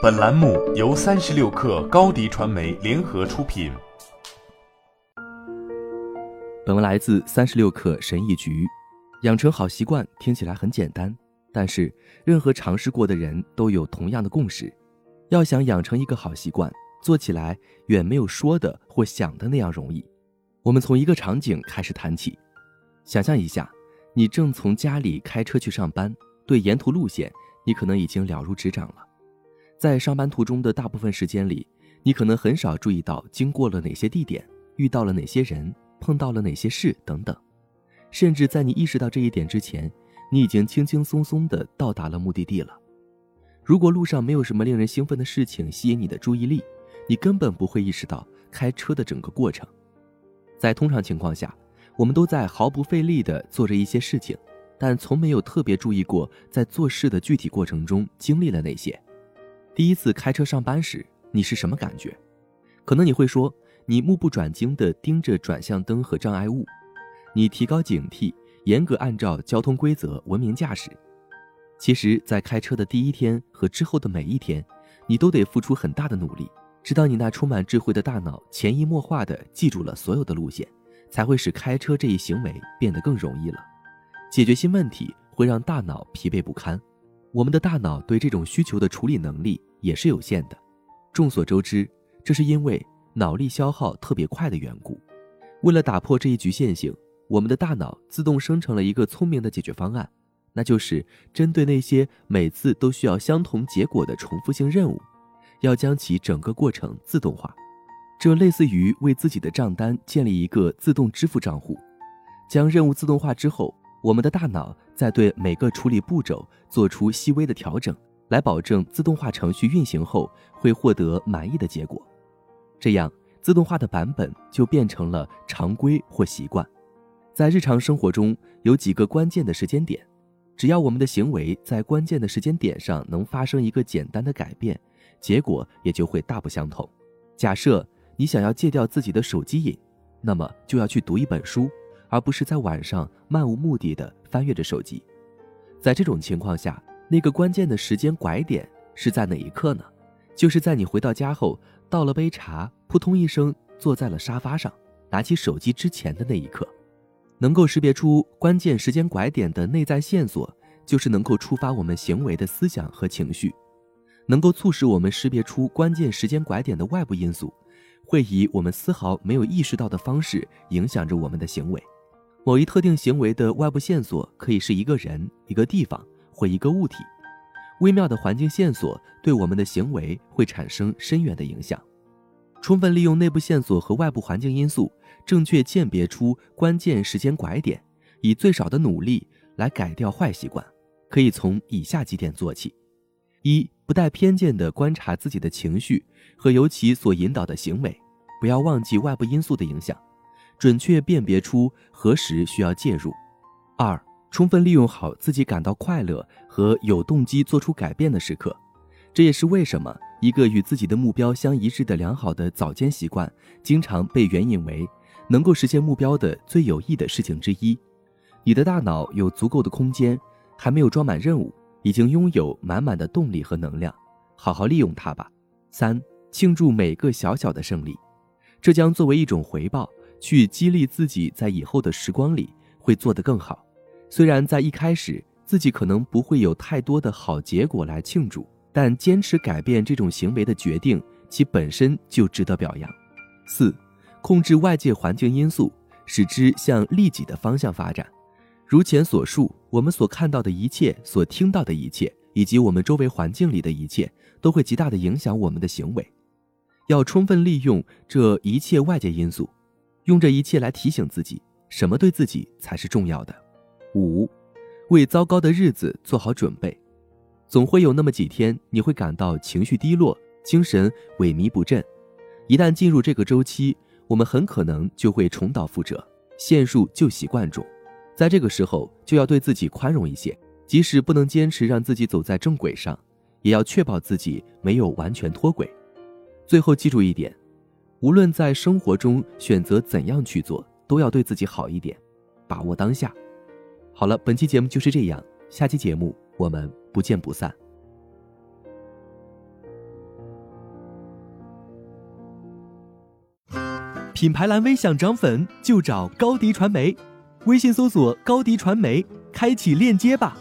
本栏目由三十六氪高低传媒联合出品。本文来自三十六氪神译局。养成好习惯听起来很简单，但是任何尝试过的人都有同样的共识：要想养成一个好习惯，做起来远没有说的或想的那样容易。我们从一个场景开始谈起，想象一下，你正从家里开车去上班，对沿途路线。你可能已经了如指掌了，在上班途中的大部分时间里，你可能很少注意到经过了哪些地点，遇到了哪些人，碰到了哪些事等等，甚至在你意识到这一点之前，你已经轻轻松松地到达了目的地了。如果路上没有什么令人兴奋的事情吸引你的注意力，你根本不会意识到开车的整个过程。在通常情况下，我们都在毫不费力地做着一些事情。但从没有特别注意过，在做事的具体过程中经历了哪些。第一次开车上班时，你是什么感觉？可能你会说，你目不转睛地盯着转向灯和障碍物，你提高警惕，严格按照交通规则文明驾驶。其实，在开车的第一天和之后的每一天，你都得付出很大的努力，直到你那充满智慧的大脑潜移默化地记住了所有的路线，才会使开车这一行为变得更容易了。解决新问题会让大脑疲惫不堪，我们的大脑对这种需求的处理能力也是有限的。众所周知，这是因为脑力消耗特别快的缘故。为了打破这一局限性，我们的大脑自动生成了一个聪明的解决方案，那就是针对那些每次都需要相同结果的重复性任务，要将其整个过程自动化。这类似于为自己的账单建立一个自动支付账户，将任务自动化之后。我们的大脑在对每个处理步骤做出细微的调整，来保证自动化程序运行后会获得满意的结果。这样，自动化的版本就变成了常规或习惯。在日常生活中，有几个关键的时间点，只要我们的行为在关键的时间点上能发生一个简单的改变，结果也就会大不相同。假设你想要戒掉自己的手机瘾，那么就要去读一本书。而不是在晚上漫无目的的翻阅着手机，在这种情况下，那个关键的时间拐点是在哪一刻呢？就是在你回到家后，倒了杯茶，扑通一声坐在了沙发上，拿起手机之前的那一刻。能够识别出关键时间拐点的内在线索，就是能够触发我们行为的思想和情绪。能够促使我们识别出关键时间拐点的外部因素，会以我们丝毫没有意识到的方式影响着我们的行为。某一特定行为的外部线索可以是一个人、一个地方或一个物体。微妙的环境线索对我们的行为会产生深远的影响。充分利用内部线索和外部环境因素，正确鉴别出关键时间拐点，以最少的努力来改掉坏习惯，可以从以下几点做起：一、不带偏见地观察自己的情绪和由其所引导的行为，不要忘记外部因素的影响。准确辨别出何时需要介入。二、充分利用好自己感到快乐和有动机做出改变的时刻。这也是为什么一个与自己的目标相一致的良好的早间习惯，经常被援引为能够实现目标的最有益的事情之一。你的大脑有足够的空间，还没有装满任务，已经拥有满满的动力和能量，好好利用它吧。三、庆祝每个小小的胜利，这将作为一种回报。去激励自己，在以后的时光里会做得更好。虽然在一开始自己可能不会有太多的好结果来庆祝，但坚持改变这种行为的决定，其本身就值得表扬。四，控制外界环境因素，使之向利己的方向发展。如前所述，我们所看到的一切、所听到的一切，以及我们周围环境里的一切，都会极大的影响我们的行为。要充分利用这一切外界因素。用这一切来提醒自己，什么对自己才是重要的。五，为糟糕的日子做好准备。总会有那么几天，你会感到情绪低落，精神萎靡不振。一旦进入这个周期，我们很可能就会重蹈覆辙，陷入旧习惯中。在这个时候，就要对自己宽容一些，即使不能坚持让自己走在正轨上，也要确保自己没有完全脱轨。最后，记住一点。无论在生活中选择怎样去做都要对自己好一点把握当下。好了本期节目就是这样下期节目我们不见不散。品牌蓝 v 想涨粉就找高迪传媒微信搜索高迪传媒开启链接吧。